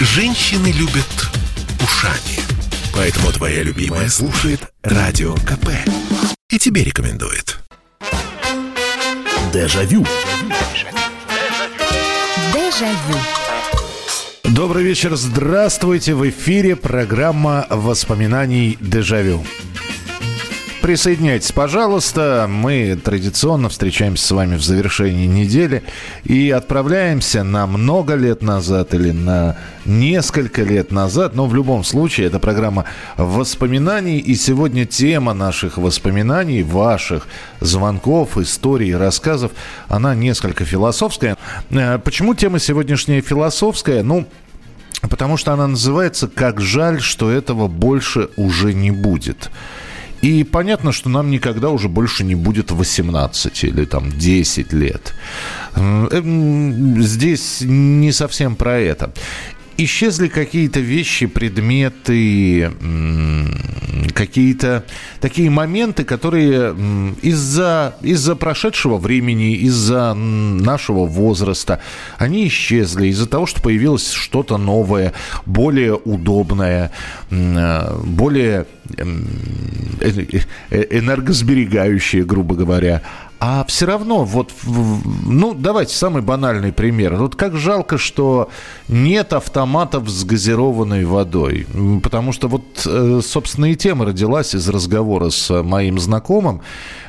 Женщины любят ушами. Поэтому твоя любимая слушает Радио КП. И тебе рекомендует. Дежавю. Дежавю. Добрый вечер, здравствуйте. В эфире программа воспоминаний «Дежавю». Присоединяйтесь, пожалуйста. Мы традиционно встречаемся с вами в завершении недели и отправляемся на много лет назад или на несколько лет назад. Но в любом случае, это программа воспоминаний. И сегодня тема наших воспоминаний, ваших звонков, историй, рассказов, она несколько философская. Э, почему тема сегодняшняя философская? Ну, Потому что она называется «Как жаль, что этого больше уже не будет». И понятно, что нам никогда уже больше не будет 18 или там 10 лет. Здесь не совсем про это исчезли какие-то вещи, предметы, какие-то такие моменты, которые из-за из прошедшего времени, из-за нашего возраста, они исчезли из-за того, что появилось что-то новое, более удобное, более э, э, энергосберегающее, грубо говоря. А все равно, вот, ну, давайте самый банальный пример. Вот как жалко, что нет автоматов с газированной водой. Потому что вот, э, собственно, и тема родилась из разговора с моим знакомым,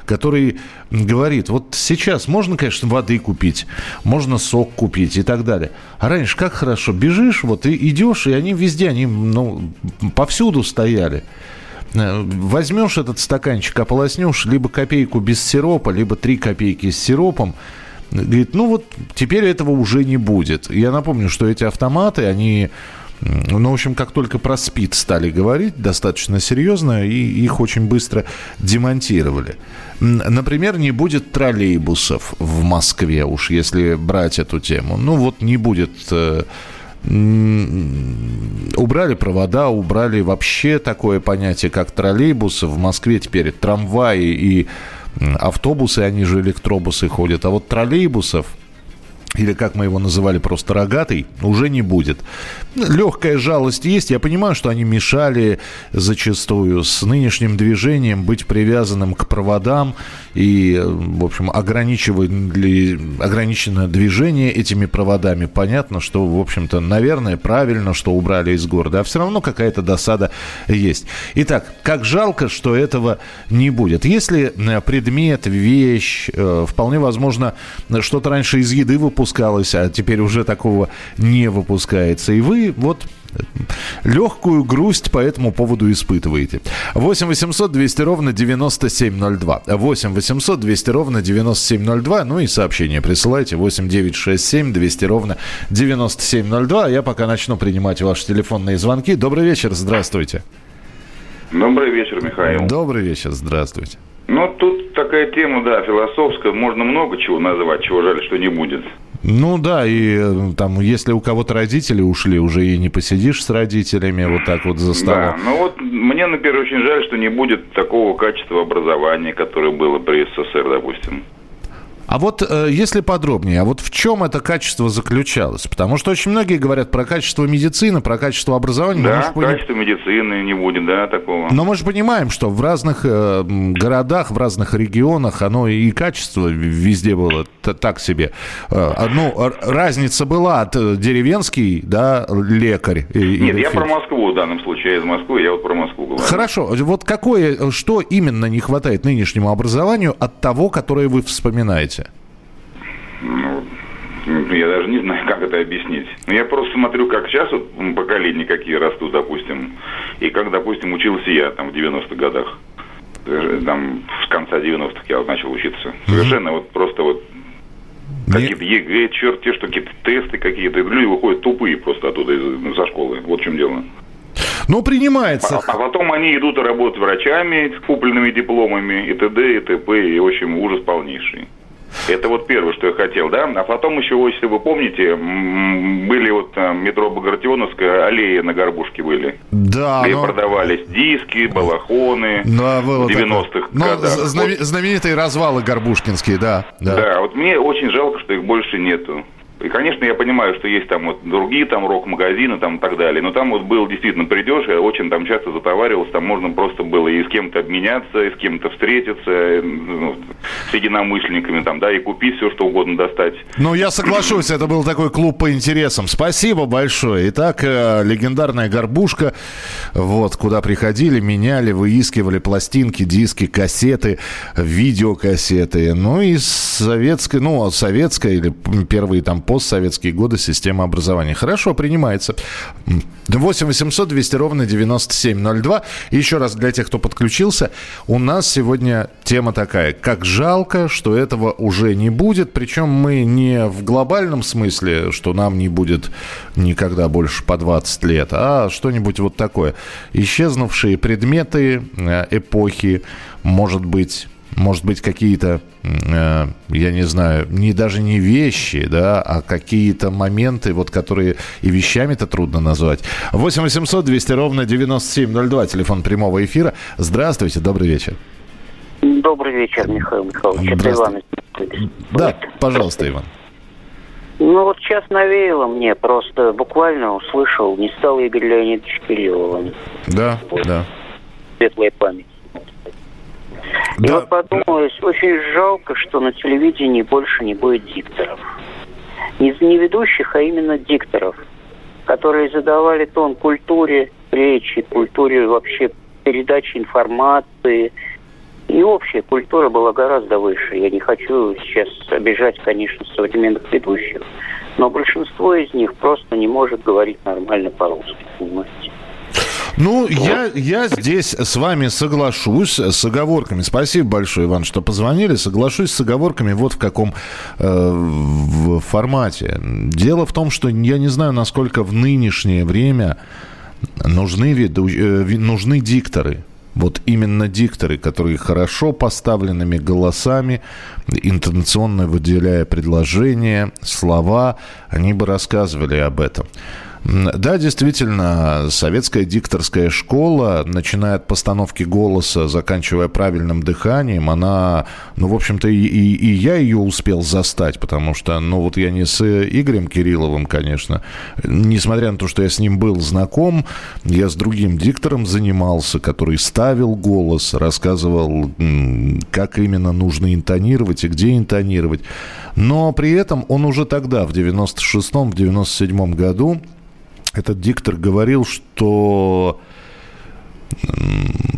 который говорит, вот сейчас можно, конечно, воды купить, можно сок купить и так далее. А раньше как хорошо, бежишь, вот и идешь, и они везде, они, ну, повсюду стояли. Э, возьмешь этот стаканчик, ополоснешь либо копейку без сиропа, либо три копейки с сиропом, говорит, ну вот теперь этого уже не будет. Я напомню, что эти автоматы, они ну, в общем, как только про СПИД стали говорить достаточно серьезно, и их очень быстро демонтировали. Например, не будет троллейбусов в Москве, уж если брать эту тему. Ну, вот не будет э, убрали провода, убрали вообще такое понятие, как троллейбусы. В Москве теперь трамваи и автобусы, они же электробусы ходят. А вот троллейбусов или как мы его называли, просто рогатый, уже не будет. Легкая жалость есть. Я понимаю, что они мешали зачастую с нынешним движением быть привязанным к проводам и, в общем, ограничивали, ограниченное движение этими проводами. Понятно, что, в общем-то, наверное, правильно, что убрали из города, а все равно какая-то досада есть. Итак, как жалко, что этого не будет. Если э, предмет, вещь, э, вполне возможно, что-то раньше из еды выпускалось, а теперь уже такого не выпускается. И вы вот легкую грусть по этому поводу испытываете. 8 800 200 ровно 9702. 8 800 200 ровно 9702. Ну и сообщение присылайте. 8 967 200 ровно 9702. Я пока начну принимать ваши телефонные звонки. Добрый вечер, здравствуйте. Добрый вечер, Михаил. Добрый вечер, здравствуйте. Ну, тут такая тема, да, философская. Можно много чего назвать, чего жаль, что не будет. Ну да, и э, там, если у кого-то родители ушли, уже и не посидишь с родителями вот так вот за столом. Да, ну вот мне, например, очень жаль, что не будет такого качества образования, которое было при СССР, допустим. А вот э, если подробнее, а вот в чем это качество заключалось? Потому что очень многие говорят про качество медицины, про качество образования. Да, мы качество пони... медицины не будет, да, такого. Но мы же понимаем, что в разных э, городах, в разных регионах оно и качество везде было так себе. Э, ну, разница была от деревенский, да, лекарь. Нет, я про Москву в данном случае, я из Москвы, я вот про Москву говорю. Хорошо, вот какое, что именно не хватает нынешнему образованию от того, которое вы вспоминаете? Ну, я даже не знаю, как это объяснить. Но я просто смотрю, как сейчас вот поколения какие растут, допустим, и как, допустим, учился я там в 90-х годах. Там с конца 90-х я вот начал учиться. Совершенно вот просто вот какие-то ЕГЭ, черт, те, что какие-то тесты какие-то. Люди выходят тупые просто оттуда из, ну, за школы. Вот в чем дело. Ну, принимается. А, а потом они идут и работают врачами с купленными дипломами и т.д. и т.п. И, в общем, ужас полнейший. Это вот первое, что я хотел, да. А потом еще, если вы помните, были вот метро Багратионовская, аллеи на Горбушке были. Да. Где но... продавались диски, балахоны да, было в 90-х но годах. Знамен... Вот. Знаменитые развалы Горбушкинские, да, да. Да, вот мне очень жалко, что их больше нету. И, конечно, я понимаю, что есть там вот другие там рок-магазины там и так далее, но там вот был действительно придешь, я очень там часто затоваривался, там можно просто было и с кем-то обменяться, и с кем-то встретиться, ну, с единомышленниками там, да, и купить все, что угодно достать. Ну, я соглашусь, это был такой клуб по интересам. Спасибо большое. Итак, э, легендарная горбушка, вот, куда приходили, меняли, выискивали пластинки, диски, кассеты, видеокассеты. Ну, и советская, ну, советская или первые там постсоветские годы система образования. Хорошо, принимается. 8 800 200 ровно 9702. еще раз для тех, кто подключился, у нас сегодня тема такая. Как жалко, что этого уже не будет. Причем мы не в глобальном смысле, что нам не будет никогда больше по 20 лет, а что-нибудь вот такое. Исчезнувшие предметы э, эпохи, может быть, может быть, какие-то, э, я не знаю, не даже не вещи, да, а какие-то моменты, вот которые и вещами-то трудно назвать. 8 800 200 ровно 9702, телефон прямого эфира. Здравствуйте, добрый вечер. Добрый вечер, Михаил Михайлович. Это Иван. Да, пожалуйста, Иван. Ну вот сейчас навеяло мне, просто буквально услышал, не стал Игорь Леонидович Кирилловым. Да, вот. да. Светлая память. Да. И вот подумалось, очень жалко, что на телевидении больше не будет дикторов. Не, не ведущих, а именно дикторов, которые задавали тон культуре речи, культуре вообще передачи информации. И общая культура была гораздо выше. Я не хочу сейчас обижать, конечно, современных ведущих, но большинство из них просто не может говорить нормально по-русски, понимаете? Ну, я, я здесь с вами соглашусь с оговорками. Спасибо большое, Иван, что позвонили. Соглашусь с оговорками вот в каком э, в формате. Дело в том, что я не знаю, насколько в нынешнее время нужны, э, нужны дикторы. Вот именно дикторы, которые хорошо поставленными голосами, интонационно выделяя предложения, слова, они бы рассказывали об этом. Да, действительно, советская дикторская школа, начиная от постановки голоса, заканчивая правильным дыханием, она, ну, в общем-то, и, и, и я ее успел застать, потому что, ну, вот я не с Игорем Кирилловым, конечно, несмотря на то, что я с ним был знаком, я с другим диктором занимался, который ставил голос, рассказывал, как именно нужно интонировать и где интонировать. Но при этом он уже тогда, в 96-м, в 97-м году, этот диктор говорил, что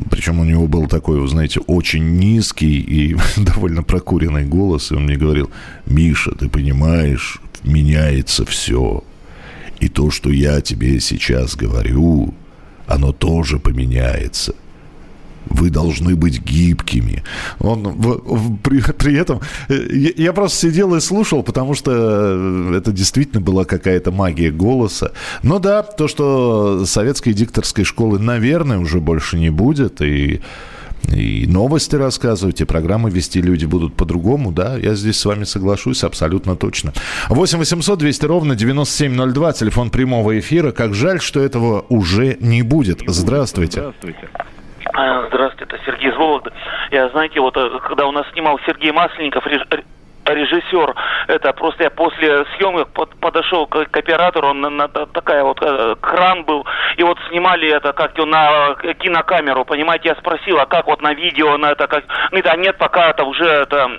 причем у него был такой, вы знаете, очень низкий и довольно прокуренный голос, и он мне говорил, Миша, ты понимаешь, меняется все. И то, что я тебе сейчас говорю, оно тоже поменяется вы должны быть гибкими. Он в, в, при, при этом я, э, я просто сидел и слушал, потому что э, это действительно была какая-то магия голоса. Но да, то, что советской дикторской школы, наверное, уже больше не будет, и и новости рассказывать, и программы вести люди будут по-другому, да, я здесь с вами соглашусь абсолютно точно. 8 800 200 ровно 9702, телефон прямого эфира. Как жаль, что этого уже не будет. Здравствуйте. Здравствуйте. А, здравствуйте, это Сергей из. Я, знаете, вот э, когда у нас снимал Сергей Масленников, режиссер. Это просто я после съемок под, подошел к, к оператору, он на, на, такая вот э, кран был, и вот снимали это как-то на кинокамеру, понимаете, я спросил, а как вот на видео, на это как, ну да нет, пока это уже это,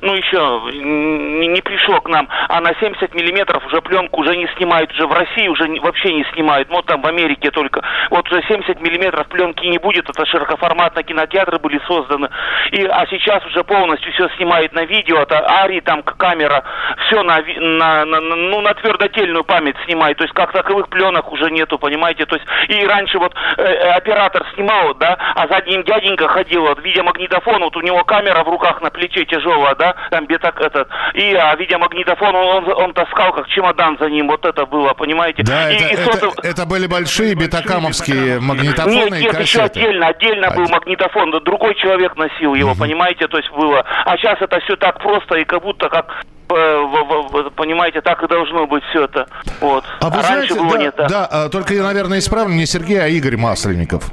ну еще не, не пришло к нам, а на 70 миллиметров уже пленку уже не снимают, уже в России уже не, вообще не снимают, ну там в Америке только, вот уже 70 миллиметров пленки не будет, это широкоформатные кинотеатры были созданы, и, а сейчас уже полностью все снимают на видео, это Ари, там камера, все на, на, на, ну, на твердотельную память снимает. То есть как таковых пленок уже нету, понимаете? То есть и раньше вот э, э, оператор снимал, да, а за ним дяденька ходил, вот, видеомагнитофон, вот у него камера в руках на плече тяжелая, да, там бетак этот, и а видеомагнитофон он, он, он таскал как чемодан за ним, вот это было, понимаете? Да, и, это, и это, сотов... это были большие бетакамовские магнитофоны нет, нет, кассеты. еще отдельно, отдельно Один. был магнитофон, другой человек носил его, угу. понимаете, то есть было. А сейчас это все так просто и как будто как понимаете, так и должно быть все это. Вот. А, вы а знаете, раньше было да, не так. Да, а, только я, наверное, исправлю, не Сергей, а Игорь Масленников.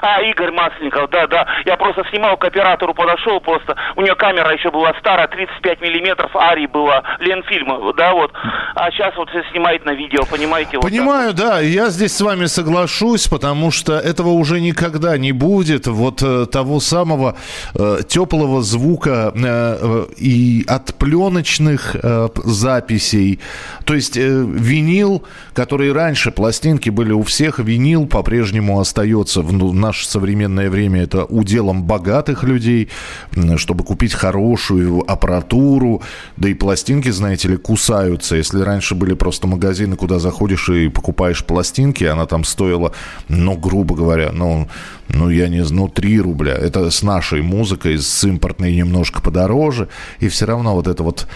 А, Игорь Масленников, да, да. Я просто снимал к оператору, подошел просто. У нее камера еще была старая, 35 миллиметров, Ари была, Ленфильма, да, вот. А сейчас вот все снимает на видео, понимаете? Понимаю, вот да. Я здесь с вами соглашусь, потому что этого уже никогда не будет. Вот э, того самого э, теплого звука э, э, и от пленочных э, записей. То есть э, винил, который раньше, пластинки были у всех, винил по-прежнему остается в ну, наше современное время. Это уделом богатых людей, чтобы купить хорошую аппаратуру. Да и пластинки, знаете ли, кусаются. Если раньше были просто магазины, куда заходишь и покупаешь пластинки, она там стоила, ну, грубо говоря, ну, ну, я не знаю, ну, 3 рубля. Это с нашей музыкой, с импортной немножко подороже. И все равно вот это вот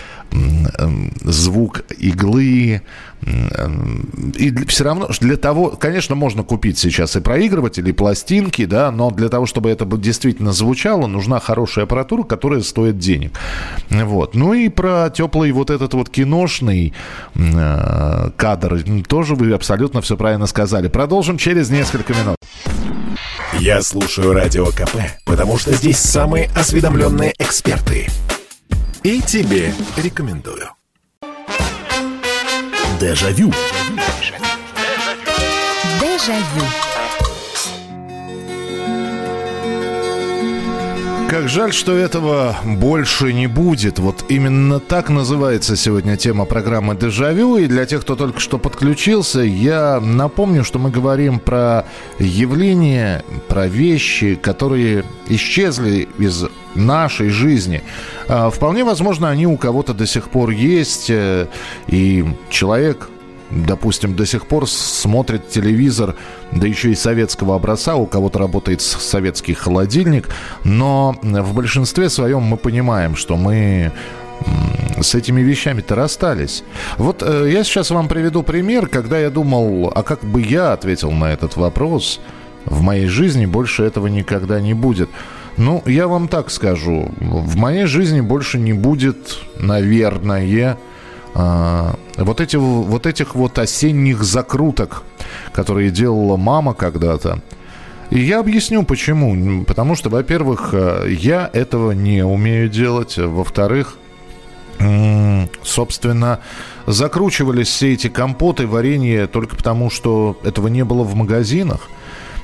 звук иглы. И все равно для того, конечно, можно купить сейчас и проигрыватели, и пластинки, да, но для того, чтобы это действительно звучало, нужна хорошая аппаратура, которая стоит денег. Вот. Ну и про теплый вот этот вот киношный э, кадр тоже вы абсолютно все правильно сказали. Продолжим через несколько минут. Я слушаю Радио КП, потому что здесь самые осведомленные эксперты. И тебе рекомендую. Дежавю. Дежавю. Как жаль, что этого больше не будет. Вот именно так называется сегодня тема программы «Дежавю». И для тех, кто только что подключился, я напомню, что мы говорим про явления, про вещи, которые исчезли из нашей жизни. А, вполне возможно, они у кого-то до сих пор есть. Э, и человек допустим, до сих пор смотрит телевизор, да еще и советского образца, у кого-то работает советский холодильник, но в большинстве своем мы понимаем, что мы с этими вещами-то расстались. Вот э, я сейчас вам приведу пример, когда я думал, а как бы я ответил на этот вопрос, в моей жизни больше этого никогда не будет. Ну, я вам так скажу, в моей жизни больше не будет, наверное, а, вот, эти, вот этих вот осенних закруток, которые делала мама когда-то. И я объясню почему. Потому что, во-первых, э, я этого не умею делать. Во-вторых, собственно, закручивались все эти компоты, варенье только потому, что этого не было в магазинах.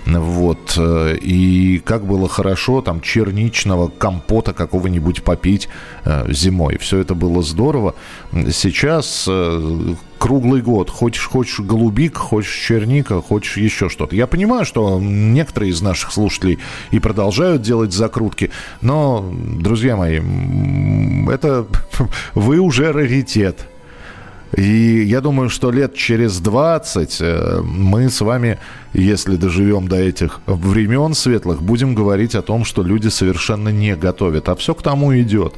Вот. Э, и как было хорошо там черничного компота какого-нибудь попить э, зимой. Все это было здорово. Сейчас э, круглый год. Хочешь, хочешь голубик, хочешь черника, хочешь еще что-то. Я понимаю, что некоторые из наших слушателей и продолжают делать закрутки, но, друзья мои, это вы уже раритет. И я думаю, что лет через 20 э, мы с вами, если доживем до этих времен светлых, будем говорить о том, что люди совершенно не готовят. А все к тому идет.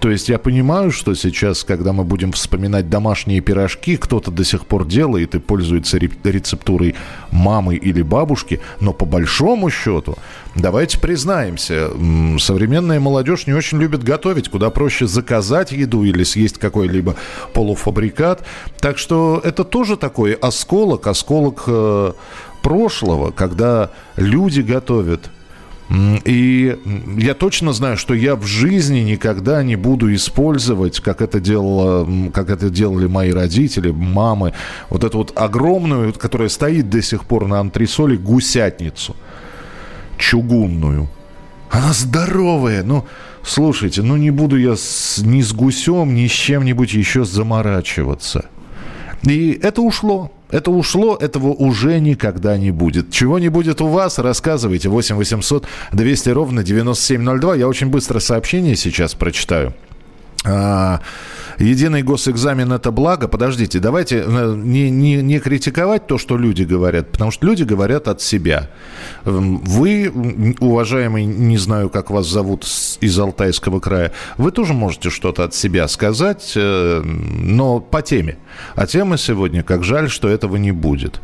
То есть я понимаю, что сейчас, когда мы будем вспоминать домашние пирожки, кто-то до сих пор делает и пользуется рецептурой мамы или бабушки, но по большому счету, давайте признаемся, современная молодежь не очень любит готовить, куда проще заказать еду или съесть какой-либо полуфабрикат. Так что это тоже такой осколок, осколок э, прошлого, когда люди готовят и я точно знаю, что я в жизни никогда не буду использовать, как это, делала, как это делали мои родители, мамы, вот эту вот огромную, которая стоит до сих пор на антресоле, гусятницу чугунную. Она здоровая, ну, слушайте, ну не буду я с, ни с гусем, ни с чем-нибудь еще заморачиваться. И это ушло. Это ушло, этого уже никогда не будет. Чего не будет у вас, рассказывайте. 8 800 200 ровно 9702. Я очень быстро сообщение сейчас прочитаю. А, единый госэкзамен это благо. Подождите, давайте э, не, не, не критиковать то, что люди говорят, потому что люди говорят от себя. Вы, уважаемый, не знаю, как вас зовут из Алтайского края, вы тоже можете что-то от себя сказать, э, но по теме. А тема сегодня, как жаль, что этого не будет.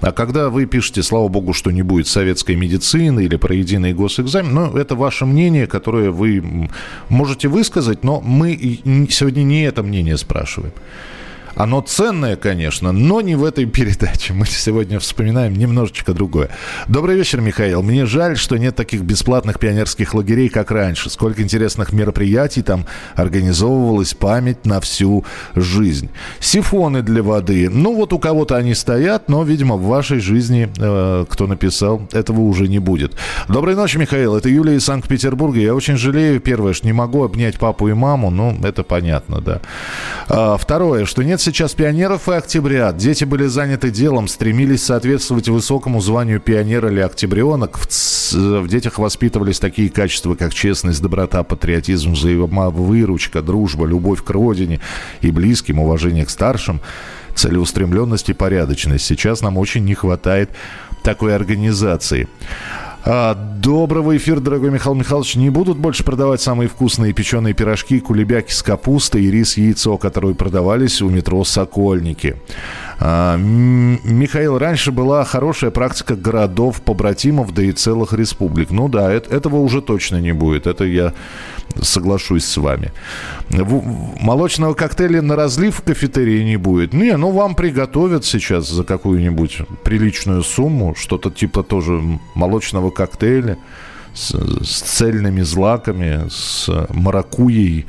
А когда вы пишете, слава богу, что не будет советской медицины или про единый госэкзамен, ну, это ваше мнение, которое вы можете высказать, но мы сегодня не это мнение спрашиваем. Оно ценное, конечно, но не в этой передаче. Мы сегодня вспоминаем немножечко другое. Добрый вечер, Михаил. Мне жаль, что нет таких бесплатных пионерских лагерей, как раньше. Сколько интересных мероприятий там организовывалась память на всю жизнь. Сифоны для воды. Ну, вот у кого-то они стоят, но, видимо, в вашей жизни, э, кто написал, этого уже не будет. Доброй ночи, Михаил. Это Юлия из Санкт-Петербурга. Я очень жалею, первое, что не могу обнять папу и маму. Ну, это понятно, да. А, второе, что нет сейчас пионеров и октябрят. Дети были заняты делом, стремились соответствовать высокому званию пионера или октябренок. В, в детях воспитывались такие качества, как честность, доброта, патриотизм, взаимовыручка, дружба, любовь к родине и близким, уважение к старшим целеустремленность и порядочность. Сейчас нам очень не хватает такой организации. А, доброго эфира, дорогой Михаил Михайлович. Не будут больше продавать самые вкусные печеные пирожки, кулебяки с капустой и рис яйцо, которые продавались у метро «Сокольники». А, Михаил, раньше была хорошая практика городов, побратимов, да и целых республик. Ну да, это, этого уже точно не будет. Это я соглашусь с вами. Молочного коктейля на разлив в кафетерии не будет. Не, ну вам приготовят сейчас за какую-нибудь приличную сумму что-то типа тоже молочного коктейля с, с цельными злаками, с маракуей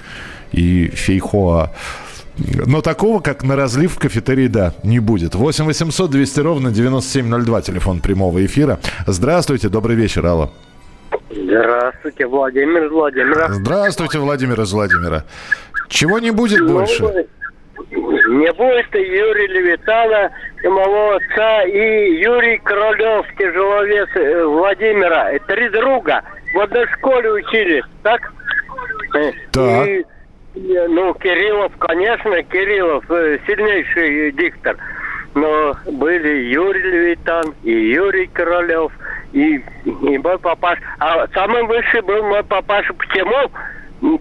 и фейхоа. Но такого, как на разлив в кафетерии, да, не будет. 8 800 200 ровно 9702, телефон прямого эфира. Здравствуйте, добрый вечер, Алла. Здравствуйте, Владимир из Владимира. Здравствуйте, Владимир из Владимира. Чего не будет ну, больше? Не будет Юрия Левитана, и моего отца, и Юрий Королев, тяжеловес э, Владимира. Три друга в одной школе учились, так? Так. И ну, Кириллов, конечно, Кириллов э, сильнейший диктор. Но были Юрий Левитан и Юрий Королев, и, и мой папаш. А самый высший был мой папаша. Почему?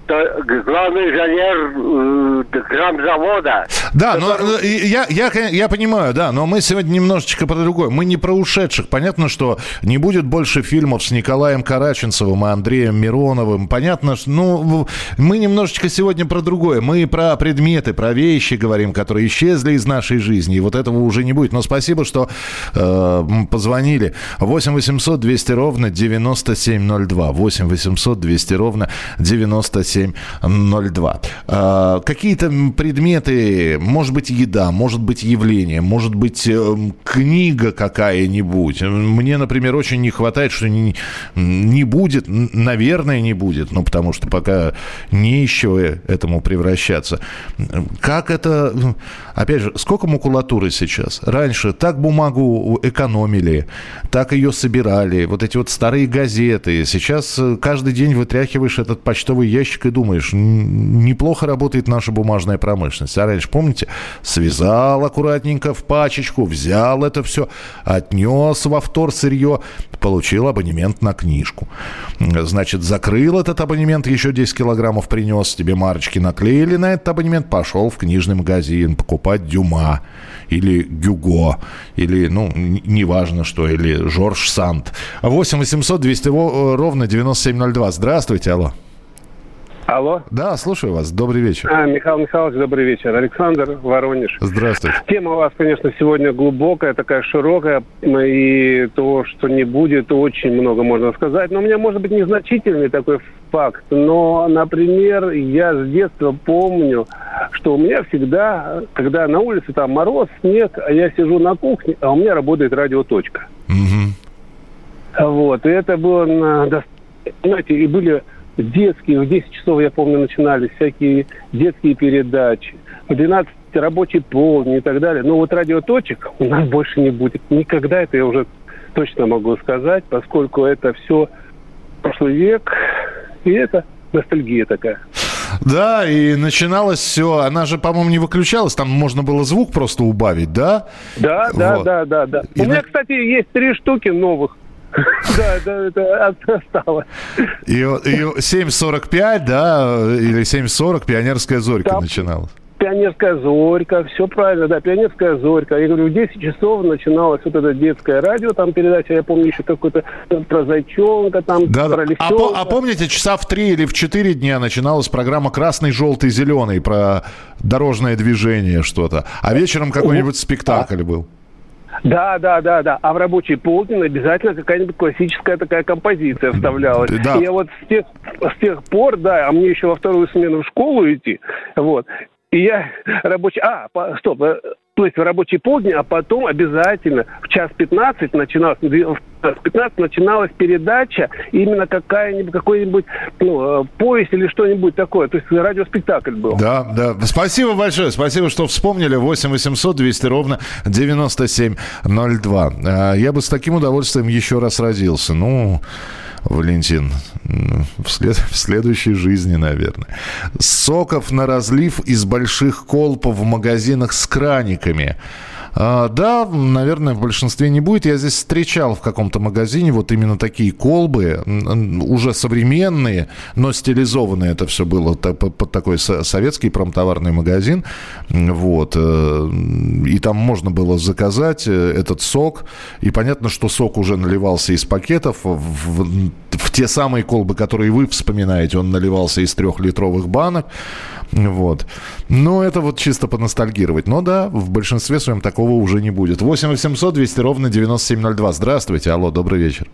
Главный инженер э, грамзавода. Да, но ну, я, я, я понимаю, да, но мы сегодня немножечко про другое. Мы не про ушедших. Понятно, что не будет больше фильмов с Николаем Караченцевым и Андреем Мироновым. Понятно, что ну, мы немножечко сегодня про другое. Мы про предметы, про вещи говорим, которые исчезли из нашей жизни. И вот этого уже не будет. Но спасибо, что э, позвонили. 8 800 200 ровно 9702. 8 800 200 ровно 97 9702. А, какие-то предметы, может быть, еда, может быть, явление, может быть, э, книга какая-нибудь. Мне, например, очень не хватает, что не, не будет, наверное, не будет, ну, потому что пока не еще этому превращаться. Как это... Опять же, сколько макулатуры сейчас? Раньше так бумагу экономили, так ее собирали. Вот эти вот старые газеты. Сейчас э, каждый день вытряхиваешь этот почтовый ящик и думаешь, неплохо работает наша бумажная промышленность. А раньше, помните, связал аккуратненько в пачечку, взял это все, отнес во втор сырье, получил абонемент на книжку. Значит, закрыл этот абонемент, еще 10 килограммов принес, тебе марочки наклеили на этот абонемент, пошел в книжный магазин покупать Дюма или Гюго, или, ну, неважно что, или Жорж Санд. 8 800 200 ровно 9702. Здравствуйте, алло. Алло. Да, слушаю вас. Добрый вечер. А, Михаил Михайлович, добрый вечер. Александр Воронеж. Здравствуйте. Тема у вас, конечно, сегодня глубокая, такая широкая, и то, что не будет, очень много можно сказать. Но у меня, может быть, незначительный такой факт. Но, например, я с детства помню, что у меня всегда, когда на улице там мороз, снег, а я сижу на кухне, а у меня работает радиоточка. Угу. Вот, и это было на... Знаете, и были детские, в 10 часов, я помню, начинались всякие детские передачи. В 12 рабочий полдень и так далее. Но вот радиоточек у нас больше не будет. Никогда это я уже точно могу сказать, поскольку это все прошлый век, и это ностальгия такая. Да, и начиналось все, она же, по-моему, не выключалась, там можно было звук просто убавить, да? Да, да, вот. да, да, да. И У меня, кстати, есть три штуки новых. Да, да, это осталось. И, и 7.45, да, или 7.40 пионерская зорька начиналась. Пионерская зорька, все правильно, да, пионерская зорька. Я говорю, в 10 часов начиналось вот это детское радио, там передача, я помню еще какой-то про зайчонка, там да, про да. А, а помните, часа в 3 или в 4 дня начиналась программа «Красный, желтый, зеленый» про дорожное движение что-то. А вечером какой-нибудь спектакль был. Да, да, да, да. А в рабочий полдень обязательно какая-нибудь классическая такая композиция вставлялась. Да. И я вот с тех, с тех пор, да, а мне еще во вторую смену в школу идти, вот, и я рабочий... А, по, стоп, э, то есть в рабочий полдень, а потом обязательно в час 15 начиналась, в час 15 начиналась передача, именно какая-нибудь, какой-нибудь ну, э, поезд или что-нибудь такое. То есть радиоспектакль был. Да, да. Спасибо большое. Спасибо, что вспомнили. 8 800 200 ровно 9702. Э, я бы с таким удовольствием еще раз родился. Ну... Валентин, в, след... в следующей жизни, наверное. Соков на разлив из больших колб в магазинах с краниками. А, да, наверное, в большинстве не будет. Я здесь встречал в каком-то магазине вот именно такие колбы, уже современные, но стилизованные это все было под такой советский промтоварный магазин. Вот. Э, и там можно было заказать э, этот сок. И понятно, что сок уже наливался из пакетов. В, в те самые колбы, которые вы вспоминаете, он наливался из трехлитровых банок. Вот. Но это вот чисто поностальгировать. Но да, в большинстве своем такого уже не будет. 8 800 200 ровно 9702. Здравствуйте. Алло, добрый вечер.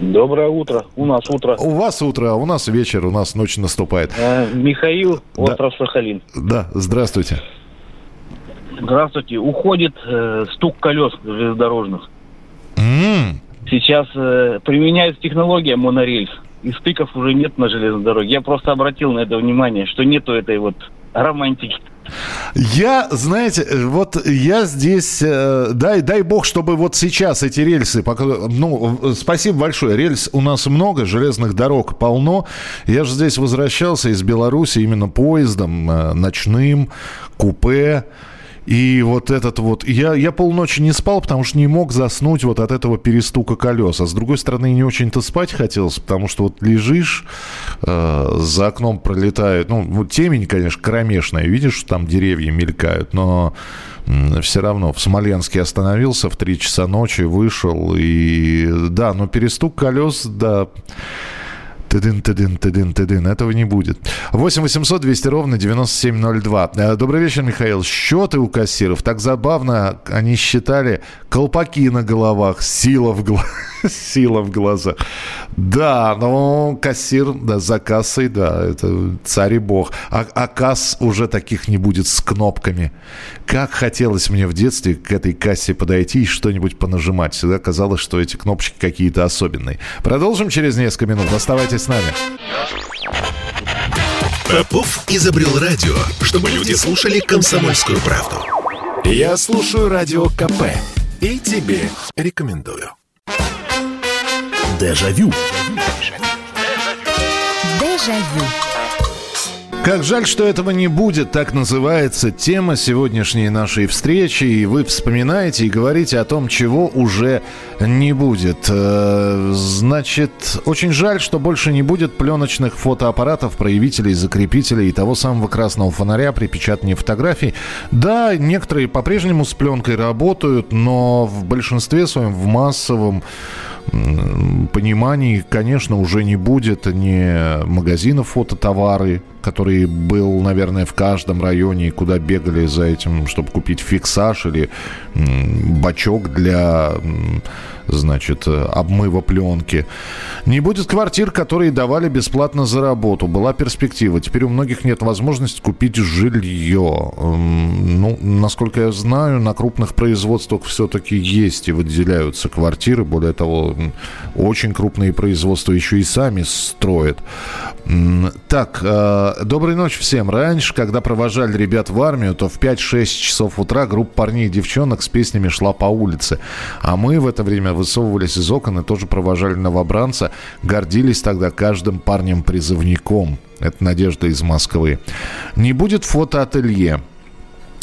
Доброе утро. У нас утро. У вас утро, а у нас вечер, у нас ночь наступает. Э, Михаил, остров да. Сахалин. Да, здравствуйте. Здравствуйте. Уходит э, стук колес железнодорожных. Mm. Сейчас э, применяется технология монорельс и стыков уже нет на железной дороге. Я просто обратил на это внимание, что нету этой вот романтики. Я, знаете, вот я здесь, э, дай, дай бог, чтобы вот сейчас эти рельсы, ну, спасибо большое, рельс у нас много, железных дорог полно. Я же здесь возвращался из Беларуси именно поездом, э, ночным, купе, и вот этот вот... Я, я полночи не спал, потому что не мог заснуть вот от этого перестука колес. А с другой стороны, не очень-то спать хотелось, потому что вот лежишь, э, за окном пролетает... Ну, темень, конечно, кромешная. Видишь, там деревья мелькают, но все равно в Смоленске остановился в 3 часа ночи, вышел. И да, но перестук колес, да... Тыдын, тыдын, тыдын, тыдын. Этого не будет. 8 800 200 ровно 9702. Э, добрый вечер, Михаил. Счеты у кассиров. Так забавно. Они считали колпаки на головах, сила в, гла... сила в глазах. Да, но кассир да, за кассой, да, это царь и бог. А, а касс уже таких не будет с кнопками. Как хотелось мне в детстве к этой кассе подойти и что-нибудь понажимать. Всегда казалось, что эти кнопочки какие-то особенные. Продолжим через несколько минут. Оставайтесь с нами. Попов изобрел радио, чтобы люди слушали комсомольскую правду. Я слушаю радио КП и тебе рекомендую. Дежавю. Дежавю. Как жаль, что этого не будет, так называется тема сегодняшней нашей встречи. И вы вспоминаете и говорите о том, чего уже не будет. Э, значит, очень жаль, что больше не будет пленочных фотоаппаратов, проявителей, закрепителей и того самого красного фонаря при печатании фотографий. Да, некоторые по-прежнему с пленкой работают, но в большинстве своем, в массовом понимании, конечно, уже не будет ни магазинов фототовары, который был, наверное, в каждом районе, куда бегали за этим, чтобы купить фиксаж или бачок для значит, обмыва пленки. Не будет квартир, которые давали бесплатно за работу. Была перспектива. Теперь у многих нет возможности купить жилье. Ну, насколько я знаю, на крупных производствах все-таки есть и выделяются квартиры. Более того, очень крупные производства еще и сами строят. Так, э, доброй ночи всем. Раньше, когда провожали ребят в армию, то в 5-6 часов утра группа парней и девчонок с песнями шла по улице. А мы в это время высовывались из окон и тоже провожали новобранца. Гордились тогда каждым парнем-призывником. Это Надежда из Москвы. Не будет фотоателье.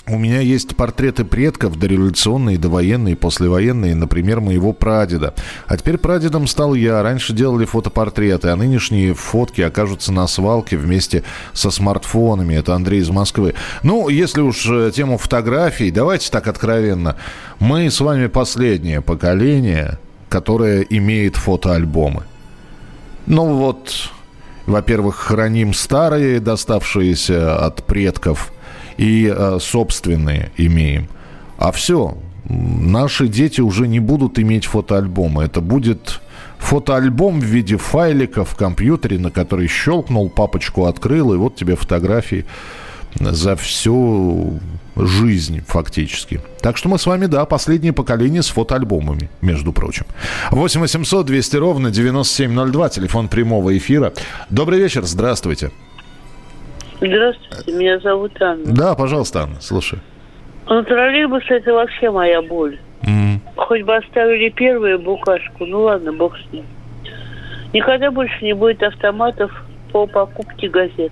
У меня есть портреты предков, дореволюционные, довоенные, послевоенные, например, моего прадеда. А теперь прадедом стал я. Раньше делали фотопортреты, а нынешние фотки окажутся на свалке вместе со смартфонами. Это Андрей из Москвы. Ну, если уж э, тему фотографий, давайте так откровенно. Мы с вами последнее поколение, которое имеет фотоальбомы. Ну вот, во-первых, храним старые, доставшиеся от предков – и э, собственные имеем. А все, наши дети уже не будут иметь фотоальбомы. Это будет фотоальбом в виде файлика в компьютере, на который щелкнул, папочку открыл, и вот тебе фотографии за всю жизнь фактически. Так что мы с вами, да, последнее поколение с фотоальбомами, между прочим. 8 800 200 ровно 9702, телефон прямого эфира. Добрый вечер, здравствуйте. Здравствуйте, меня зовут Анна. Да, пожалуйста, Анна, слушай. Ну, троллейбус – это вообще моя боль. Mm. Хоть бы оставили первую букашку, ну ладно, бог с ним. Никогда больше не будет автоматов по покупке газет.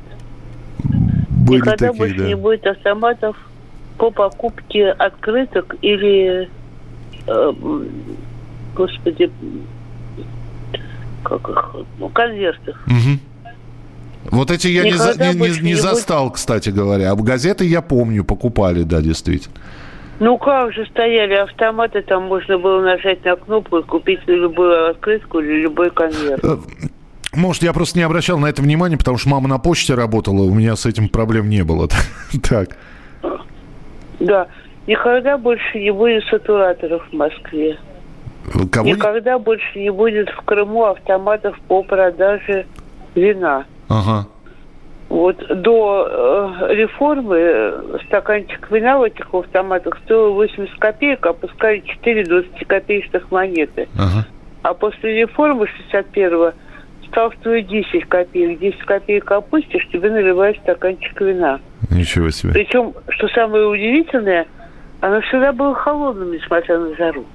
Были Никогда такие, больше да. не будет автоматов по покупке открыток или, э, господи, как их, ну, конвертов. Угу. Вот эти я не, не, не, не застал, кстати говоря. А газеты я помню, покупали, да, действительно. Ну как же стояли автоматы, там можно было нажать на кнопку и купить любую открытку или любой конверт. Э, может, я просто не обращал на это внимания, потому что мама на почте работала, у меня с этим проблем не было. так. Да. Никогда больше не будет сатураторов в Москве. Кого Никогда больше не будет в Крыму автоматов по продаже вина. Ага. Вот до э, реформы стаканчик вина в этих автоматах стоил 80 копеек, а пускали 4 20-копеечных монеты. Ага. А после реформы 61-го стал стоить 10 копеек. 10 копеек опустишь, тебе наливают стаканчик вина. Ничего себе. Причем, что самое удивительное, оно всегда было холодным, несмотря на жару.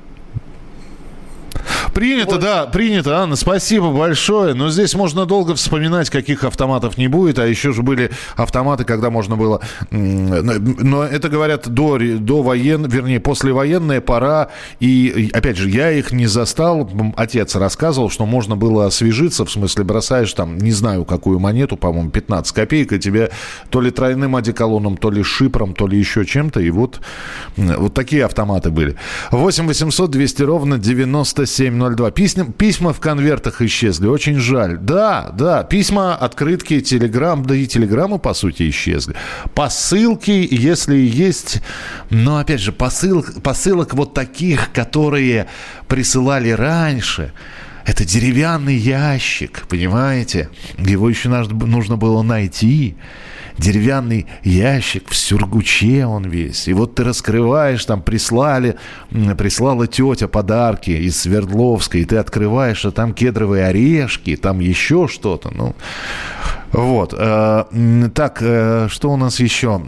Принято, вот. да, принято, Анна, спасибо большое. Но здесь можно долго вспоминать, каких автоматов не будет. А еще же были автоматы, когда можно было... Но это, говорят, до, до воен... вернее, послевоенная пора. И, опять же, я их не застал. Отец рассказывал, что можно было освежиться, в смысле, бросаешь там, не знаю, какую монету, по-моему, 15 копеек, и тебе то ли тройным одеколоном, то ли шипром, то ли еще чем-то. И вот, вот такие автоматы были. 8 800 200 ровно 97 02. Письма, письма в конвертах исчезли. Очень жаль. Да, да, письма, открытки, телеграм, да и телеграммы, по сути, исчезли. Посылки, если есть... Но, опять же, посыл, посылок вот таких, которые присылали раньше, это деревянный ящик, понимаете? Его еще нужно было найти деревянный ящик в сюргуче он весь. И вот ты раскрываешь, там прислали, прислала тетя подарки из Свердловска, и ты открываешь, а там кедровые орешки, там еще что-то. Ну, вот. Э, так, э, что у нас еще?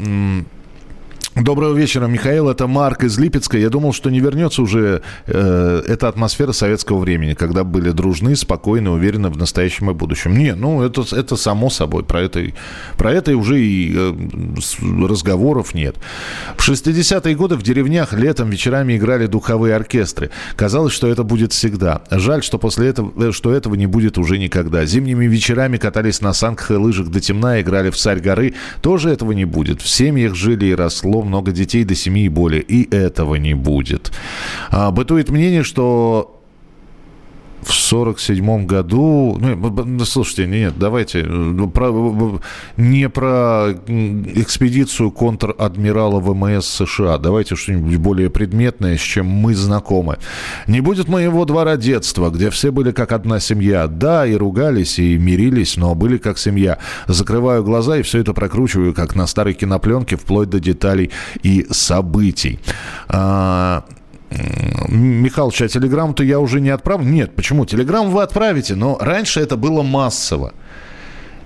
Доброго вечера, Михаил. Это Марк из Липецка. Я думал, что не вернется уже э, эта атмосфера советского времени, когда были дружны, спокойны, уверены в настоящем и будущем. Не, ну это, это само собой. Про это, про это уже и э, разговоров нет. В 60-е годы в деревнях летом вечерами играли духовые оркестры. Казалось, что это будет всегда. Жаль, что после этого, э, что этого не будет уже никогда. Зимними вечерами катались на санках и лыжах до темна, играли в царь горы. Тоже этого не будет. В семьях жили и росло много детей до 7 и более. И этого не будет. А, бытует мнение, что в сорок седьмом году... Ну, слушайте, нет, давайте ну, про, не про экспедицию контр-адмирала ВМС США. Давайте что-нибудь более предметное, с чем мы знакомы. Не будет моего двора детства, где все были как одна семья. Да, и ругались, и мирились, но были как семья. Закрываю глаза и все это прокручиваю, как на старой кинопленке, вплоть до деталей и событий. А, Михалыч, а телеграмм-то я уже не отправлю? Нет, почему? Телеграмм вы отправите, но раньше это было массово.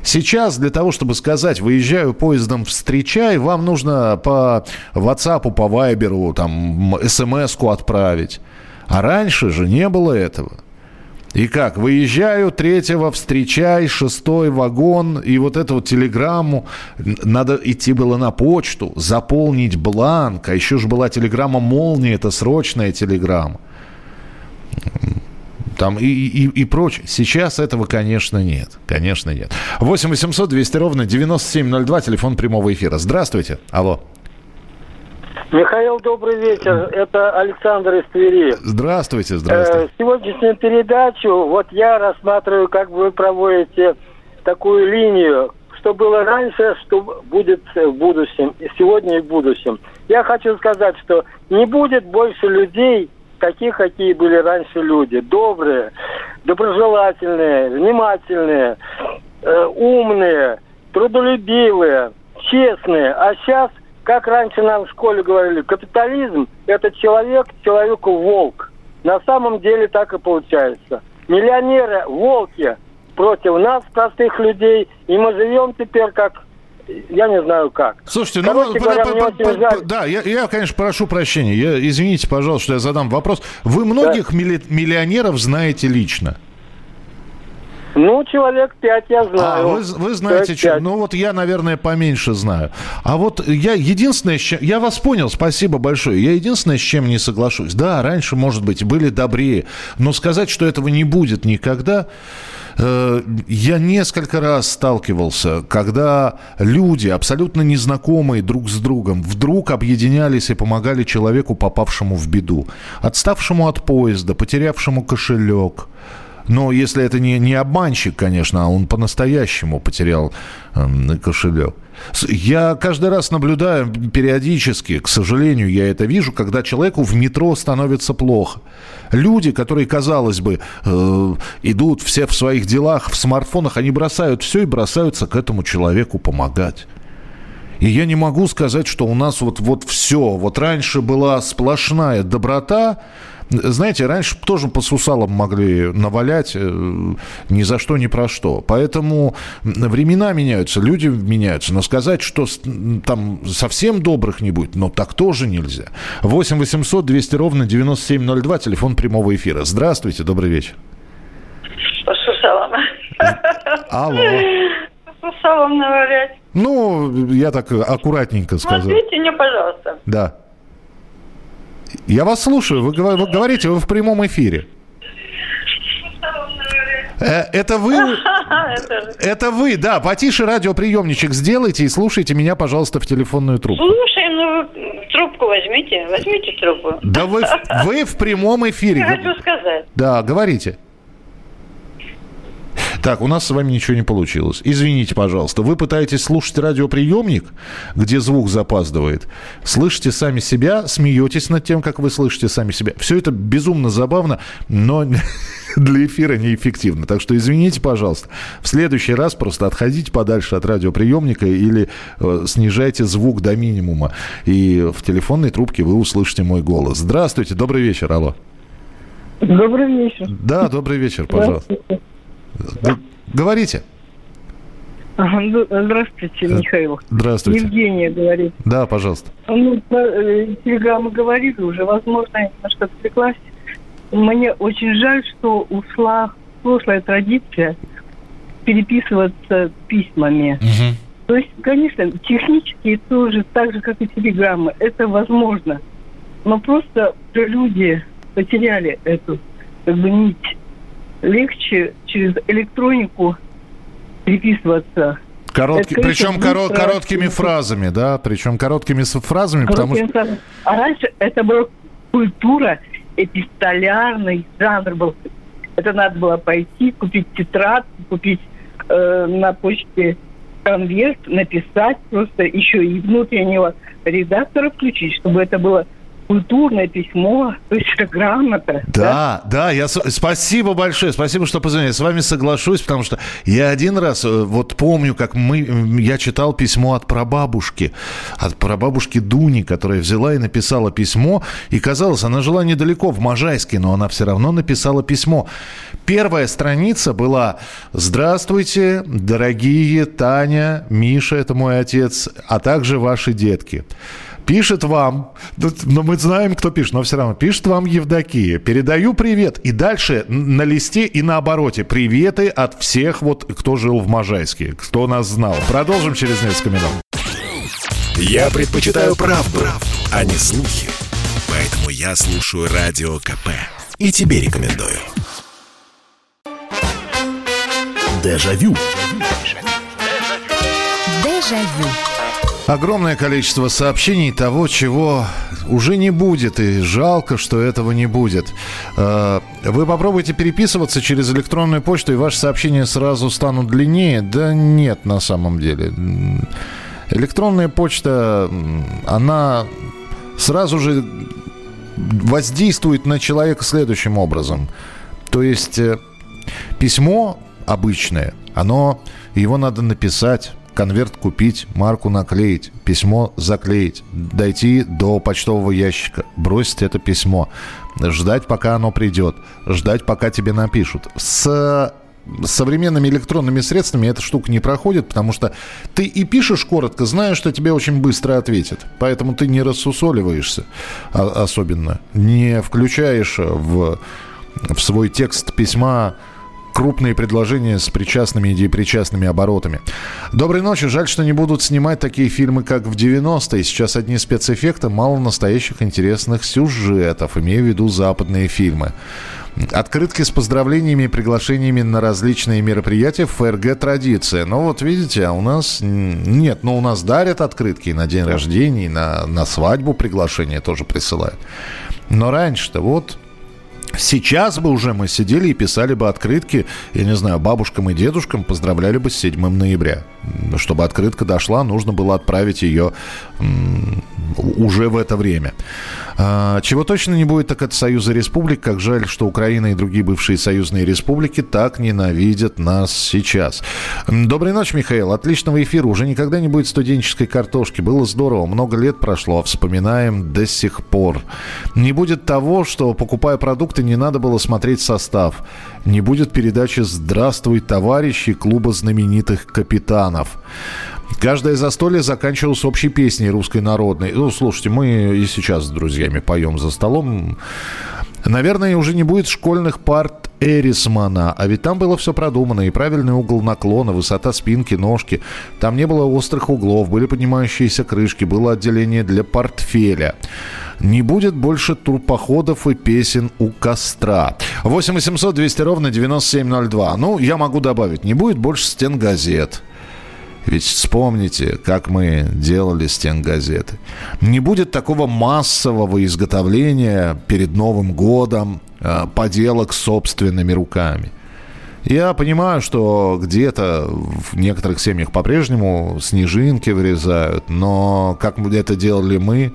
Сейчас для того, чтобы сказать, выезжаю поездом, встречай, вам нужно по WhatsApp, по Viber, там, смс-ку отправить. А раньше же не было этого. И как? Выезжаю, третьего встречай, шестой вагон, и вот эту вот телеграмму. Надо идти было на почту, заполнить бланк. А еще же была телеграмма «Молния», это срочная телеграмма. Там и, и, и прочее. Сейчас этого, конечно, нет. Конечно, нет. 8 800 200 ровно 9702, телефон прямого эфира. Здравствуйте. Алло. Михаил, добрый вечер. Это Александр из Твери. Здравствуйте, здравствуйте. Э, сегодняшнюю передачу, вот я рассматриваю, как вы проводите такую линию, что было раньше, что будет в будущем, и сегодня и в будущем. Я хочу сказать, что не будет больше людей, таких, какие были раньше люди. Добрые, доброжелательные, внимательные, э, умные, трудолюбивые, честные. А сейчас как раньше нам в школе говорили, капитализм – это человек, человеку волк. На самом деле так и получается. Миллионеры – волки против нас, простых людей, и мы живем теперь как я не знаю как. Слушайте, ну, Короче ну, говоря, по, по, по, да, я, я, конечно, прошу прощения. Я, извините, пожалуйста, что я задам вопрос. Вы многих да. миллионеров знаете лично? Ну, человек пять я знаю. А, вы, вы знаете, что? Ну, вот я, наверное, поменьше знаю. А вот я единственное, с чем... Я вас понял, спасибо большое. Я единственное, с чем не соглашусь. Да, раньше, может быть, были добрее. Но сказать, что этого не будет никогда... Э, я несколько раз сталкивался, когда люди, абсолютно незнакомые друг с другом, вдруг объединялись и помогали человеку, попавшему в беду. Отставшему от поезда, потерявшему кошелек, но если это не, не обманщик, конечно, а он по-настоящему потерял э, кошелек. Я каждый раз наблюдаю периодически, к сожалению, я это вижу, когда человеку в метро становится плохо. Люди, которые, казалось бы, э, идут все в своих делах, в смартфонах, они бросают все и бросаются к этому человеку помогать. И я не могу сказать, что у нас вот, вот все. Вот раньше была сплошная доброта, знаете, раньше тоже по сусалам могли навалять э, ни за что, ни про что. Поэтому времена меняются, люди меняются. Но сказать, что там совсем добрых не будет, но так тоже нельзя. 8 800 200 ровно 9702, телефон прямого эфира. Здравствуйте, добрый вечер. По сусалам. Алло. По сусалам навалять. Ну, я так аккуратненько сказал. Ответьте мне, пожалуйста. Да. Я вас слушаю. Вы, вы говорите, вы в прямом эфире. Э, это вы, это вы, да, потише радиоприемничек сделайте и слушайте меня, пожалуйста, в телефонную трубку. Слушаем, ну трубку возьмите, возьмите трубку. Да вы, вы в прямом эфире. Я хочу сказать. Да, говорите. Так, у нас с вами ничего не получилось. Извините, пожалуйста. Вы пытаетесь слушать радиоприемник, где звук запаздывает. Слышите сами себя, смеетесь над тем, как вы слышите сами себя. Все это безумно забавно, но для эфира неэффективно. Так что извините, пожалуйста. В следующий раз просто отходите подальше от радиоприемника или э, снижайте звук до минимума. И в телефонной трубке вы услышите мой голос. Здравствуйте, добрый вечер, алло. Добрый вечер. Да, добрый вечер, пожалуйста. Говорите. Ну, здравствуйте, э, Михаил. Здравствуйте. Евгения говорит. Да, пожалуйста. Ну, э, телеграммы говорили уже, возможно, я немножко отвлеклась. Мне очень жаль, что ушла прошлая традиция переписываться письмами. Угу. То есть, конечно, технически тоже, так же, как и телеграммы, это возможно. Но просто люди потеряли эту как бы нить легче через электронику переписываться. Коротки, причем коро, короткими фразами, да? Причем короткими фразами, потому что... А раньше это была культура, эпистолярный жанр был. Это надо было пойти, купить тетрадь, купить э, на почте конверт, написать просто еще и внутреннего редактора включить, чтобы это было культурное письмо, то есть это грамота. Да, да, да я, спасибо большое, спасибо, что позвонили. С вами соглашусь, потому что я один раз, э, вот помню, как мы, я читал письмо от прабабушки, от прабабушки Дуни, которая взяла и написала письмо, и казалось, она жила недалеко, в Можайске, но она все равно написала письмо. Первая страница была «Здравствуйте, дорогие Таня, Миша, это мой отец, а также ваши детки». Пишет вам, но мы знаем, кто пишет, но все равно, пишет вам Евдокия. Передаю привет. И дальше на листе и на обороте приветы от всех, вот, кто жил в Можайске, кто нас знал. Продолжим через несколько минут. Я предпочитаю правду, правду, а не слухи. Поэтому я слушаю Радио КП. И тебе рекомендую. Дежавю. Дежавю. Огромное количество сообщений того, чего уже не будет, и жалко, что этого не будет. Э, вы попробуйте переписываться через электронную почту, и ваши сообщения сразу станут длиннее. Да нет, на самом деле. Электронная почта, она сразу же воздействует на человека следующим образом. То есть э, письмо обычное, оно, его надо написать, конверт купить, марку наклеить, письмо заклеить, дойти до почтового ящика, бросить это письмо, ждать, пока оно придет, ждать, пока тебе напишут. С современными электронными средствами эта штука не проходит, потому что ты и пишешь коротко, зная, что тебе очень быстро ответят. Поэтому ты не рассусоливаешься особенно, не включаешь в, в свой текст письма крупные предложения с причастными и депричастными оборотами. Доброй ночи. Жаль, что не будут снимать такие фильмы, как в 90-е. Сейчас одни спецэффекты, мало настоящих интересных сюжетов. Имею в виду западные фильмы. Открытки с поздравлениями и приглашениями на различные мероприятия в ФРГ традиция. Но вот видите, а у нас нет. Но у нас дарят открытки на день рождения, на, на свадьбу приглашения тоже присылают. Но раньше-то вот Сейчас бы уже мы сидели и писали бы открытки, я не знаю, бабушкам и дедушкам поздравляли бы с 7 ноября. Чтобы открытка дошла, нужно было отправить ее уже в это время. А, чего точно не будет, так это Союза Республик. Как жаль, что Украина и другие бывшие союзные республики так ненавидят нас сейчас. Доброй ночи, Михаил. Отличного эфира. Уже никогда не будет студенческой картошки. Было здорово. Много лет прошло, а вспоминаем до сих пор. Не будет того, что, покупая продукты, не надо было смотреть состав. Не будет передачи «Здравствуй, товарищи» клуба знаменитых капитанов. Каждое застолье заканчивалось общей песней русской народной. Ну, слушайте, мы и сейчас с друзьями поем за столом. Наверное, уже не будет школьных парт Эрисмана, а ведь там было все продумано, и правильный угол наклона, высота спинки, ножки. Там не было острых углов, были поднимающиеся крышки, было отделение для портфеля. Не будет больше турпоходов и песен у костра. 8 800 200 ровно 9702. Ну, я могу добавить, не будет больше стен газет. Ведь вспомните, как мы делали стенгазеты. Не будет такого массового изготовления перед Новым годом э, поделок собственными руками. Я понимаю, что где-то в некоторых семьях по-прежнему снежинки вырезают, но как это делали мы,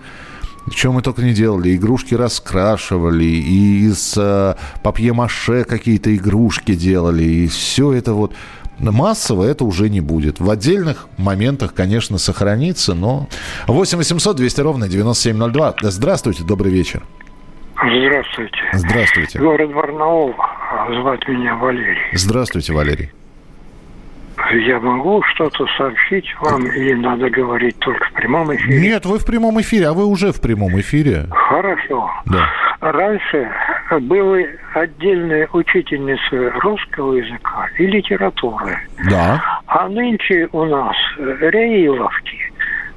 чем мы только не делали. Игрушки раскрашивали, и из э, папье-маше какие-то игрушки делали, и все это вот массово это уже не будет. В отдельных моментах, конечно, сохранится, но... 8 800 200 ровно 9702. Здравствуйте, добрый вечер. Здравствуйте. Здравствуйте. Город Барнаул. Звать меня Валерий. Здравствуйте, Валерий. Я могу что-то сообщить вам или надо говорить только в прямом эфире? Нет, вы в прямом эфире, а вы уже в прямом эфире. Хорошо. Да. Раньше были отдельные учительницы русского языка и литературы. Да. А нынче у нас реиловки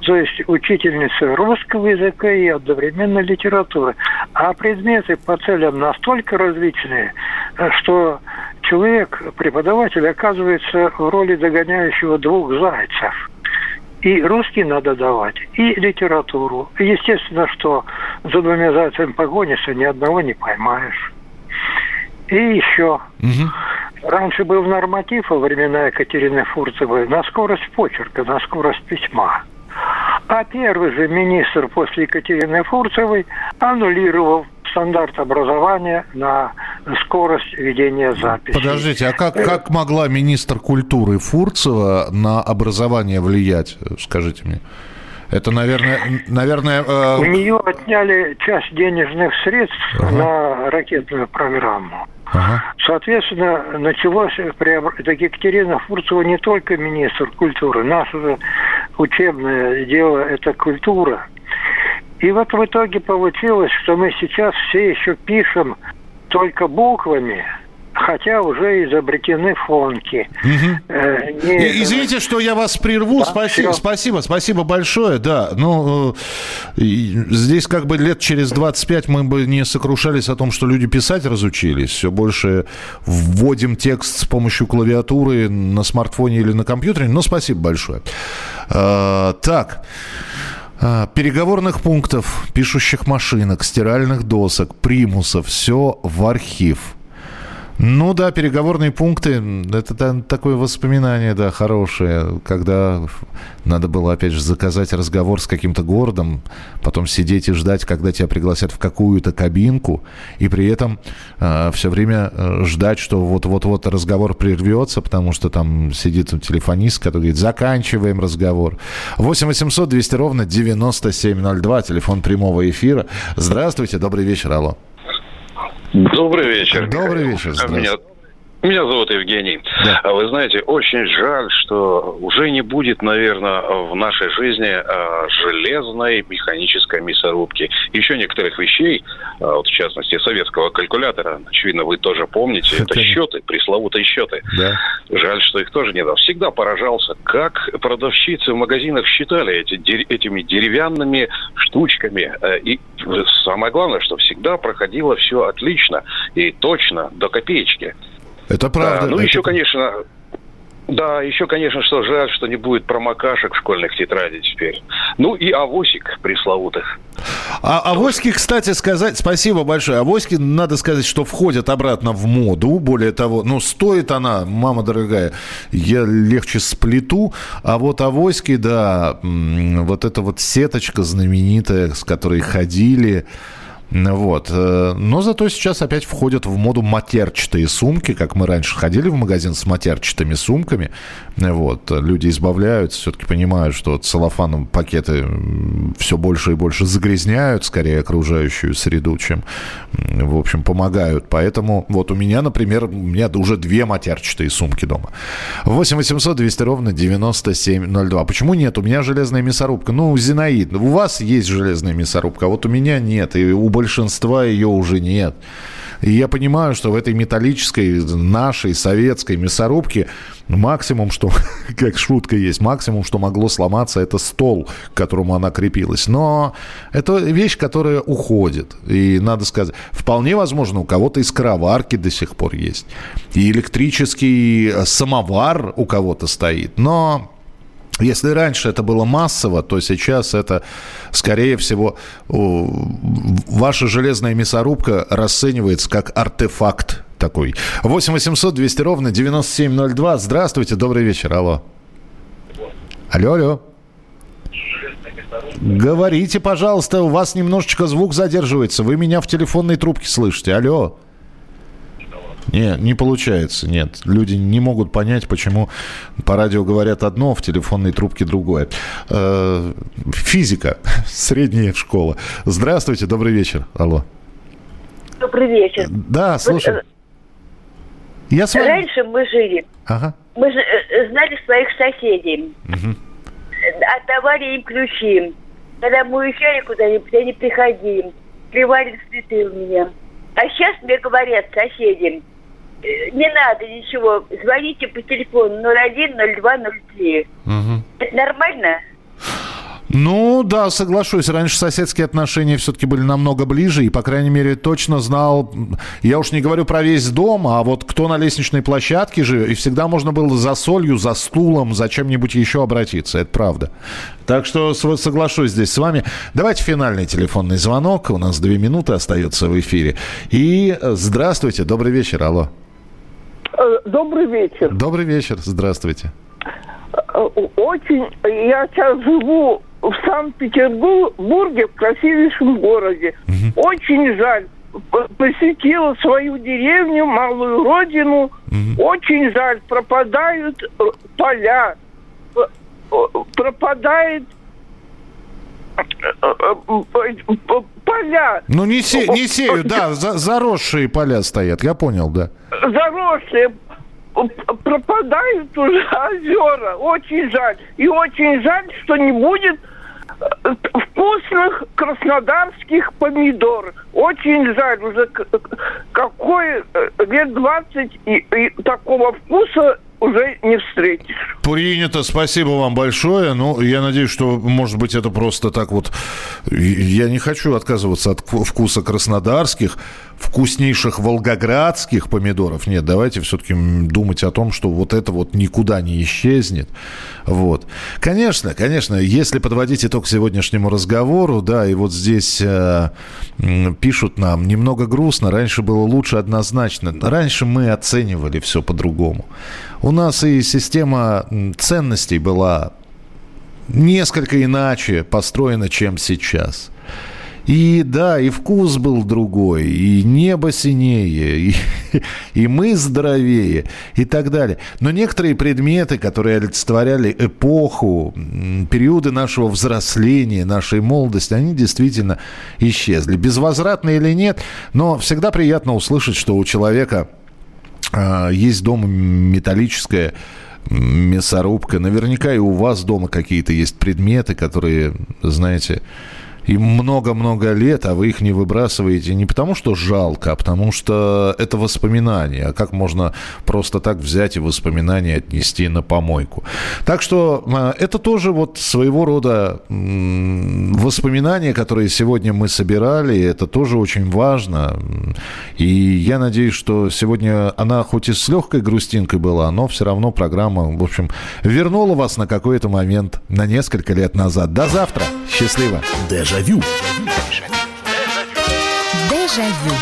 то есть учительницы русского языка и одновременно литературы. А предметы по целям настолько различные, что человек, преподаватель, оказывается в роли догоняющего двух зайцев. И русский надо давать, и литературу. естественно, что за двумя зайцами погонишься, ни одного не поймаешь. И еще. Угу. Раньше был норматив во времена Екатерины Фурцевой на скорость почерка, на скорость письма. А первый же министр после Екатерины Фурцевой аннулировал стандарт образования на скорость ведения записи. Подождите, а как, как могла министр культуры Фурцева на образование влиять, скажите мне? Это, наверное, наверное. Э... У нее отняли часть денежных средств ага. на ракетную программу. Ага. Соответственно, началось преобр... так Екатерина Фурцева не только министр культуры, наше учебное дело – это культура. И вот в итоге получилось, что мы сейчас все еще пишем только буквами, хотя уже изобретены фонки. Угу. Э, не... Извините, что я вас прерву. Да, спасибо, все. спасибо, спасибо большое. Да, ну, э, здесь как бы лет через 25 мы бы не сокрушались о том, что люди писать разучились. Все больше вводим текст с помощью клавиатуры на смартфоне или на компьютере. Но спасибо большое. Э, так. А, переговорных пунктов, пишущих машинок, стиральных досок, примусов, все в архив. Ну да, переговорные пункты, это такое воспоминание, да, хорошее, когда надо было, опять же, заказать разговор с каким-то городом, потом сидеть и ждать, когда тебя пригласят в какую-то кабинку, и при этом э, а, все время э, ждать, что вот-вот-вот разговор прервется, потому что там сидит телефонист, который говорит, заканчиваем разговор. 8 800 200 ровно 9702, телефон прямого эфира. Здравствуйте, добрый вечер, алло. Добрый вечер. Добрый вечер. Меня меня зовут Евгений. Да. А вы знаете, очень жаль, что уже не будет, наверное, в нашей жизни а, железной механической мясорубки. Еще некоторых вещей, а, вот в частности советского калькулятора, очевидно, вы тоже помните, это счеты, пресловутые счеты. Да. Жаль, что их тоже не дал. Всегда поражался, как продавщицы в магазинах считали эти, этими деревянными штучками. И самое главное, что всегда проходило все отлично и точно, до копеечки. Это правда. Да, ну, это... еще, конечно, да, еще, конечно, что жаль, что не будет промокашек в школьных тетрадей теперь. Ну и авосик пресловутых. А авоськи, кстати, сказать, спасибо большое. Авоськи, надо сказать, что входят обратно в моду. Более того, ну, стоит она, мама дорогая, я легче сплету. А вот авоськи, да, вот эта вот сеточка знаменитая, с которой ходили вот. Э, но зато сейчас опять входят в моду матерчатые сумки, как мы раньше ходили в магазин с матерчатыми сумками. Вот. Люди избавляются, все-таки понимают, что целлофаном пакеты все больше и больше загрязняют, скорее, окружающую среду, чем, в общем, помогают. Поэтому вот у меня, например, у меня уже две матерчатые сумки дома. 8 800 200 ровно 9702. Почему нет? У меня железная мясорубка. Ну, Зинаид, у вас есть железная мясорубка, а вот у меня нет. И у большинства ее уже нет. И я понимаю, что в этой металлической, нашей, советской мясорубке максимум, что, как шутка есть, максимум, что могло сломаться, это стол, к которому она крепилась. Но это вещь, которая уходит. И надо сказать, вполне возможно, у кого-то из скороварки до сих пор есть. И электрический самовар у кого-то стоит. Но если раньше это было массово, то сейчас это, скорее всего, ваша железная мясорубка расценивается как артефакт такой. 8 800 200 ровно 9702. Здравствуйте, добрый вечер. Алло. Алло, алло. Говорите, пожалуйста, у вас немножечко звук задерживается. Вы меня в телефонной трубке слышите. Алло. Не, не получается, нет. Люди не могут понять, почему по радио говорят одно, в телефонной трубке другое. Э, физика, средняя школа. Здравствуйте, добрый вечер. Алло. Добрый вечер. Да, слушай. Вот, э, Я с вами... Раньше мы жили. Ага. Мы э, знали своих соседей. Угу. Отдавали им ключи. Когда мы уезжали куда-нибудь, они приходили. Плевали цветы у меня. А сейчас мне говорят соседям, Э, не надо ничего. Звоните по телефону 01 02 03. Угу. Это нормально? Ну, да, соглашусь. Раньше соседские отношения все-таки были намного ближе, и, по крайней мере, точно знал, я уж не говорю про весь дом, а вот кто на лестничной площадке живет, и всегда можно было за солью, за стулом, за чем-нибудь еще обратиться, это правда. Так что соглашусь здесь с вами. Давайте финальный телефонный звонок, у нас две минуты остается в эфире. И э, здравствуйте, добрый вечер, алло. Э, добрый вечер. Добрый вечер, здравствуйте. Э, очень, я сейчас живу в Санкт-Петербурге, в красивейшем городе. Угу. Очень жаль. Посетила свою деревню, малую родину. Угу. Очень жаль. Пропадают э, поля. Пропадает поля. Ну, не, се, не сеют, да, за, заросшие поля стоят, я понял, да. Заросшие пропадают уже озера. Очень жаль. И очень жаль, что не будет вкусных краснодарских помидор. Очень жаль, уже какой э, лет 20 и, и такого вкуса уже не встретишь. Принято, спасибо вам большое. Ну, я надеюсь, что, может быть, это просто так вот... Я не хочу отказываться от вкуса краснодарских, вкуснейших волгоградских помидоров. Нет, давайте все-таки думать о том, что вот это вот никуда не исчезнет. Вот. Конечно, конечно, если подводить итог сегодняшнему разговору, да, и вот здесь э, пишут нам, немного грустно, раньше было лучше однозначно. Раньше мы оценивали все по-другому. У нас и система ценностей была несколько иначе построена, чем сейчас. И да, и вкус был другой, и небо синее, и, и мы здоровее, и так далее. Но некоторые предметы, которые олицетворяли эпоху, периоды нашего взросления, нашей молодости, они действительно исчезли. Безвозвратно или нет, но всегда приятно услышать, что у человека а, есть дома металлическая мясорубка. Наверняка и у вас дома какие-то есть предметы, которые, знаете, им много-много лет, а вы их не выбрасываете не потому, что жалко, а потому что это воспоминания. А как можно просто так взять и воспоминания отнести на помойку? Так что а, это тоже вот своего рода воспоминания, которые сегодня мы собирали. Это тоже очень важно. И я надеюсь, что сегодня она хоть и с легкой грустинкой была, но все равно программа, в общем, вернула вас на какой-то момент, на несколько лет назад. До завтра. Счастливо. Дежавю. Дежавю.